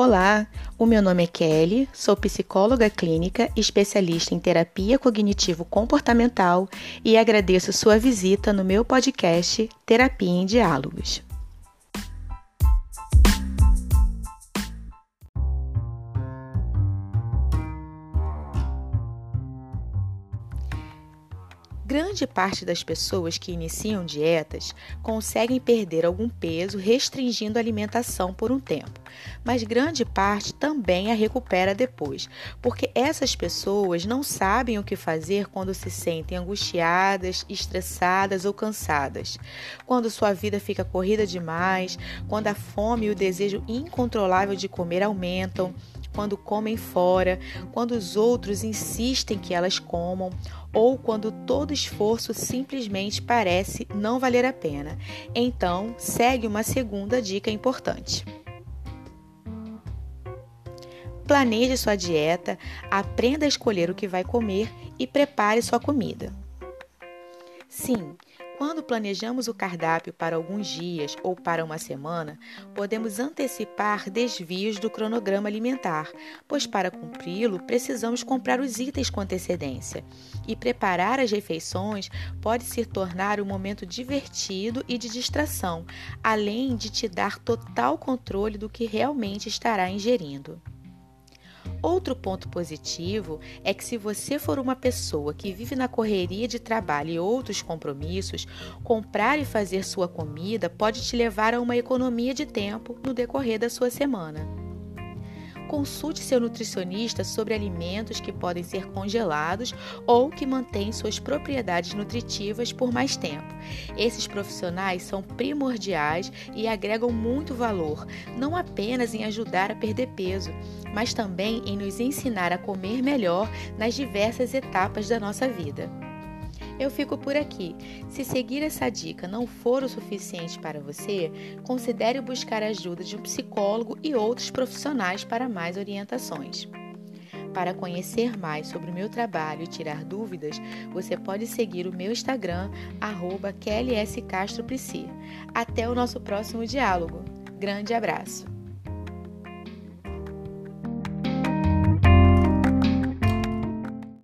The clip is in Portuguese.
Olá, o meu nome é Kelly, sou psicóloga clínica, especialista em terapia cognitivo-comportamental e agradeço sua visita no meu podcast Terapia em Diálogos. Grande parte das pessoas que iniciam dietas conseguem perder algum peso restringindo a alimentação por um tempo, mas grande parte também a recupera depois, porque essas pessoas não sabem o que fazer quando se sentem angustiadas, estressadas ou cansadas, quando sua vida fica corrida demais, quando a fome e o desejo incontrolável de comer aumentam quando comem fora, quando os outros insistem que elas comam, ou quando todo esforço simplesmente parece não valer a pena. Então, segue uma segunda dica importante. Planeje sua dieta, aprenda a escolher o que vai comer e prepare sua comida. Sim, quando planejamos o cardápio para alguns dias ou para uma semana, podemos antecipar desvios do cronograma alimentar, pois para cumpri-lo precisamos comprar os itens com antecedência. E preparar as refeições pode se tornar um momento divertido e de distração, além de te dar total controle do que realmente estará ingerindo. Outro ponto positivo é que, se você for uma pessoa que vive na correria de trabalho e outros compromissos, comprar e fazer sua comida pode te levar a uma economia de tempo no decorrer da sua semana. Consulte seu nutricionista sobre alimentos que podem ser congelados ou que mantêm suas propriedades nutritivas por mais tempo. Esses profissionais são primordiais e agregam muito valor, não apenas em ajudar a perder peso, mas também em nos ensinar a comer melhor nas diversas etapas da nossa vida. Eu fico por aqui. Se seguir essa dica não for o suficiente para você, considere buscar a ajuda de um psicólogo e outros profissionais para mais orientações. Para conhecer mais sobre o meu trabalho e tirar dúvidas, você pode seguir o meu Instagram, arroba Até o nosso próximo diálogo. Grande abraço!